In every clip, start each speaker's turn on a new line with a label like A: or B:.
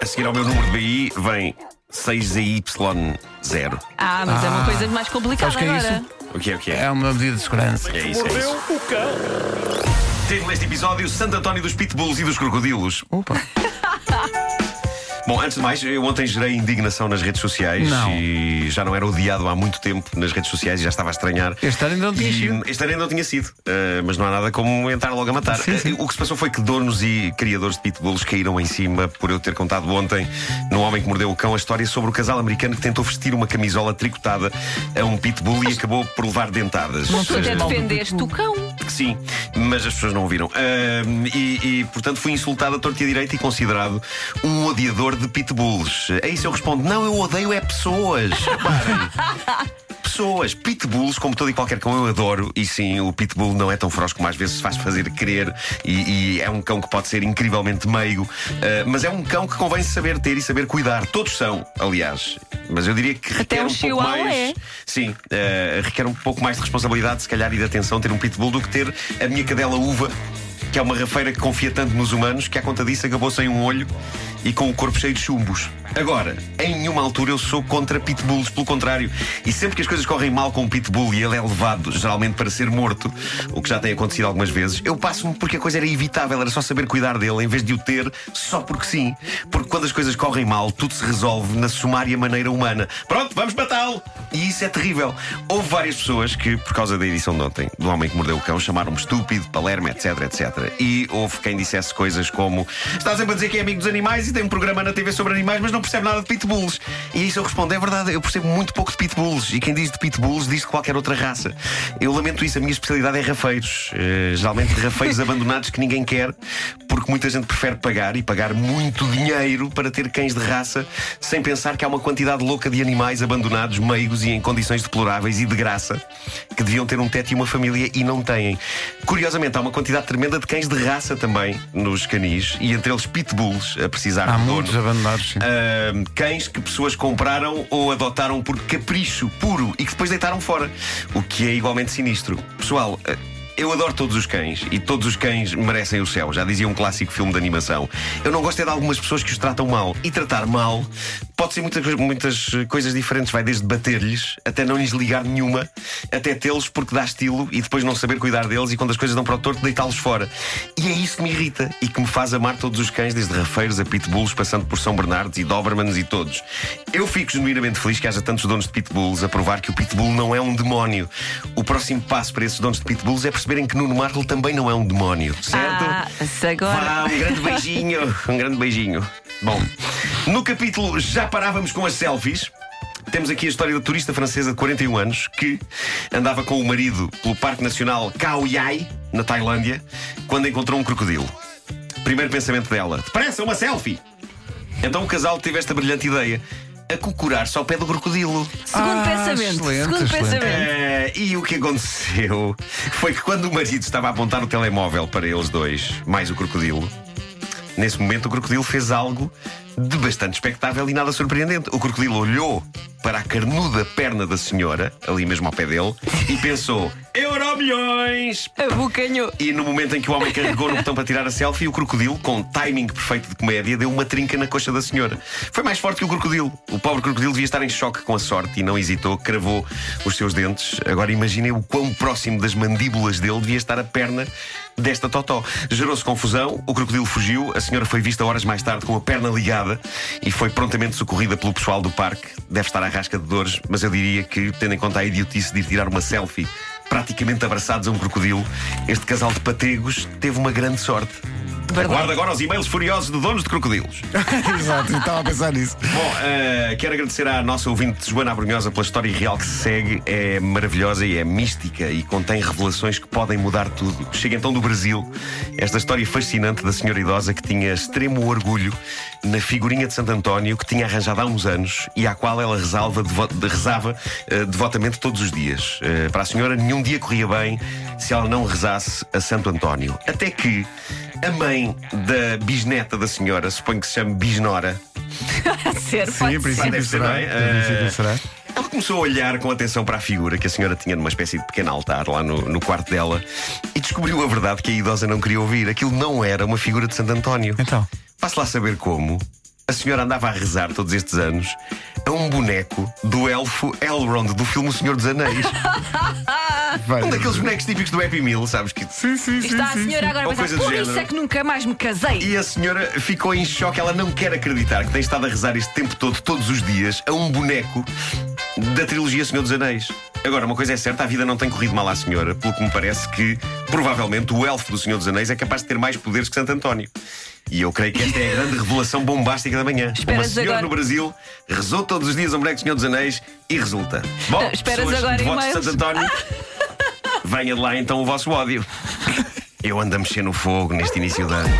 A: A seguir ao meu número de BI vem 6ZY0.
B: Ah, mas é uma coisa mais complicada
C: sabes que é
B: agora.
A: O que é o que é?
C: É uma medida de segurança.
A: É isso, é isso.
D: o cão.
A: Título deste episódio: Santo António dos Pitbulls e dos Crocodilos.
C: Opa.
A: Bom, antes de mais, eu ontem gerei indignação nas redes sociais
C: Não.
A: e já não era odiado há muito tempo nas redes sociais e já estava a estranhar.
C: Este ano ainda não tinha
A: E,
C: sido.
A: Este ano ainda não tinha sido, uh, mas não há nada como entrar logo a matar.
C: Sim, sim.
A: Uh, O que se passou foi que donos e criadores de pitbulls caíram em cima por eu ter contado ontem, no Homem que Mordeu o Cão, a história sobre o casal americano que tentou vestir uma camisola tricotada a um pitbull e acabou por levar dentadas.
C: Não
B: Tu até defendeste o cão.
A: Sim, mas as pessoas não ouviram. Uh, e, e, portanto, fui insultado a torta e a direita e considerado um odiador de pitbulls. A isso eu respondo: não, eu odeio é pessoas. Reparem. Pessoas, pitbulls, como todo e qualquer cão, eu adoro. E sim, o pitbull não é tão feroz como às vezes se faz fazer crer. E, e é um cão que pode ser incrivelmente meigo. Uh, mas é um cão que convém saber ter e saber cuidar. Todos são, aliás. Mas eu diria que requer
B: um
A: um pouco mais.
B: é.
A: Sim, uh, requer um pouco mais de responsabilidade, se calhar, e de atenção ter um pitbull do que ter a minha cadela uva, que é uma rafeira que confia tanto nos humanos que, à conta disso, acabou sem um olho e com o corpo cheio de chumbos. Agora, em nenhuma altura eu sou contra pitbulls, pelo contrário. E sempre que as coisas correm mal com um pitbull e ele é levado, geralmente para ser morto, o que já tem acontecido algumas vezes, eu passo-me porque a coisa era evitável, era só saber cuidar dele, em vez de o ter só porque sim. Porque quando as coisas correm mal, tudo se resolve na sumária maneira humana. Pronto, vamos matá-lo! E isso é terrível. Houve várias pessoas que, por causa da edição de ontem, do Homem que Mordeu o Cão, chamaram-me estúpido, palermo, etc, etc. E houve quem dissesse coisas como: Está sempre a dizer que é amigo dos animais e tem um programa na TV sobre animais, mas não percebe nada de pitbulls. E isso eu respondo: É verdade, eu percebo muito pouco de pitbulls. E quem diz de pitbulls diz de qualquer outra raça. Eu lamento isso, a minha especialidade é rafeiros. Eh, geralmente rafeiros abandonados que ninguém quer, porque muita gente prefere pagar e pagar muito dinheiro para ter cães de raça, sem pensar que há uma quantidade louca de animais abandonados, meigos e em condições deploráveis e de graça, que deviam ter um teto e uma família e não têm. Curiosamente, há uma quantidade tremenda de cães de raça também nos canis, e entre eles pitbulls a precisar
C: Há
A: de
C: muitos
A: dono.
C: abandonados. sim.
A: Ahm, cães que pessoas compraram ou adotaram por capricho puro e que depois deitaram fora. O que é igualmente sinistro. Pessoal. eh, Eu adoro todos os cães e todos os cães merecem o céu, já dizia um clássico filme de animação. Eu não gosto é de algumas pessoas que os tratam mal. E tratar mal pode ser muitas, muitas coisas diferentes. Vai desde bater-lhes até não lhes ligar nenhuma, até tê-los porque dá estilo e depois não saber cuidar deles e quando as coisas dão para o torto, deitá-los fora. E é isso que me irrita e que me faz amar todos os cães, desde rafeiros a pitbulls, passando por São Bernardos e Dobermans e todos. Eu fico genuinamente feliz que haja tantos donos de pitbulls a provar que o pitbull não é um demónio. O próximo passo para esses donos de pitbulls é perceberem que Nuno Marco também não é um demónio, certo?
B: Ah, agora.
A: Vá, um grande beijinho, um grande beijinho. Bom, no capítulo já parávamos com as selfies. Temos aqui a história da turista francesa de 41 anos que andava com o marido pelo Parque Nacional Khao Yai, na Tailândia, quando encontrou um crocodilo. Primeiro pensamento dela: parece uma selfie! Então o casal teve esta brilhante ideia: acocorar-se ao pé do crocodilo.
B: Segundo
C: Ah,
B: pensamento.
C: excelente,
B: segundo
C: excelente.
B: pensamento.
A: Eh, e o que aconteceu foi que quando o marido estava a apontar o telemóvel para eles dois, mais o crocodilo, nesse momento o crocodilo fez algo de bastante expectável e nada surpreendente. O crocodilo olhou para a carnuda perna da senhora, ali mesmo ao pé dele, e pensou: Euro milhões!
B: Abocanhou.
A: E no momento em que o homem carregou no botão para tirar a selfie, o crocodilo, com timing perfeito de comédia, deu uma trinca na coxa da senhora. Foi mais forte que o crocodilo. O pobre crocodilo devia estar em choque com a sorte e não hesitou, cravou os seus dentes. Agora imaginem o quão próximo das mandíbulas dele devia estar a perna desta totó. Gerou-se confusão, o crocodilo fugiu, a senhora foi vista horas mais tarde com a perna ligada e foi prontamente socorrida pelo pessoal do parque. Deve estar à rasca de dores, mas eu diria que, tendo em conta a idiotice de ir tirar uma selfie praticamente abraçados a um crocodilo, este casal de pategos teve uma grande sorte. Aguarda agora os e-mails furiosos de donos de crocodilos.
C: Exato, estava a pensar nisso.
A: Bom, eh, quero agradecer à nossa ouvinte Joana Abrunhosa pela história real que se segue. É maravilhosa e é mística e contém revelações que podem mudar tudo. Chega então do Brasil esta história fascinante da senhora idosa que tinha extremo orgulho na figurinha de Santo António que tinha arranjado há uns anos e à qual ela rezava, devo- de- rezava eh, devotamente todos os dias. Eh, para a senhora, nenhum dia corria bem se ela não rezasse a Santo António. Até que a mãe da bisneta da senhora, suponho que se chame Bisnora,
B: Ser,
C: Sim,
B: pode
C: em princípio será.
A: é?
C: Em princípio será.
A: ela começou a olhar com atenção para a figura que a senhora tinha numa espécie de pequeno altar lá no, no quarto dela e descobriu a verdade que a idosa não queria ouvir. Aquilo não era uma figura de Santo António.
C: Então.
A: Passe lá saber como. a senhora andava a rezar todos estes anos a um boneco do elfo Elrond do filme O Senhor dos Anéis.
C: Vai.
A: um daqueles bonecos típicos do Happy Meal, sabes? Que...
C: Sim, sim, sim.
B: Está a
C: sim,
B: senhora agora a pensar, por isso é que nunca mais me casei.
A: E a senhora ficou em choque, ela não quer acreditar que tem estado a rezar este tempo todo, todos os dias, a um boneco da trilogia Senhor dos Anéis. Agora, uma coisa é certa, a vida não tem corrido mal à senhora, pelo que me parece que, provavelmente, o elfo do Senhor dos Anéis é capaz de ter mais poderes que Santo António. E eu creio que esta é a grande revelação bombástica da manhã.
B: Esperas
A: Uma senhora
B: agora-
A: no Brasil rezou todos os dias a um boneco do Senhor dos Anéis e resulta. Bom,
B: esperas agora
A: de? Santo António, venha de lá então o vosso ódio. Eu ando a mexer no fogo neste início de ano.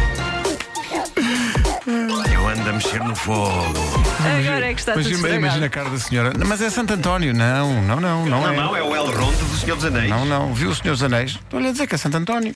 A: Eu ando a mexer no fogo.
B: Agora é que está tudo
C: imagina, imagina a
B: estragado.
C: cara da senhora. Não, Mas é Santo António. Não, não, não, não,
A: Não,
C: é.
A: não, é o Elrond do Senhor dos Anéis.
C: Não, não. Viu o Senhor dos Anéis? Estou-lhe a dizer que é Santo António.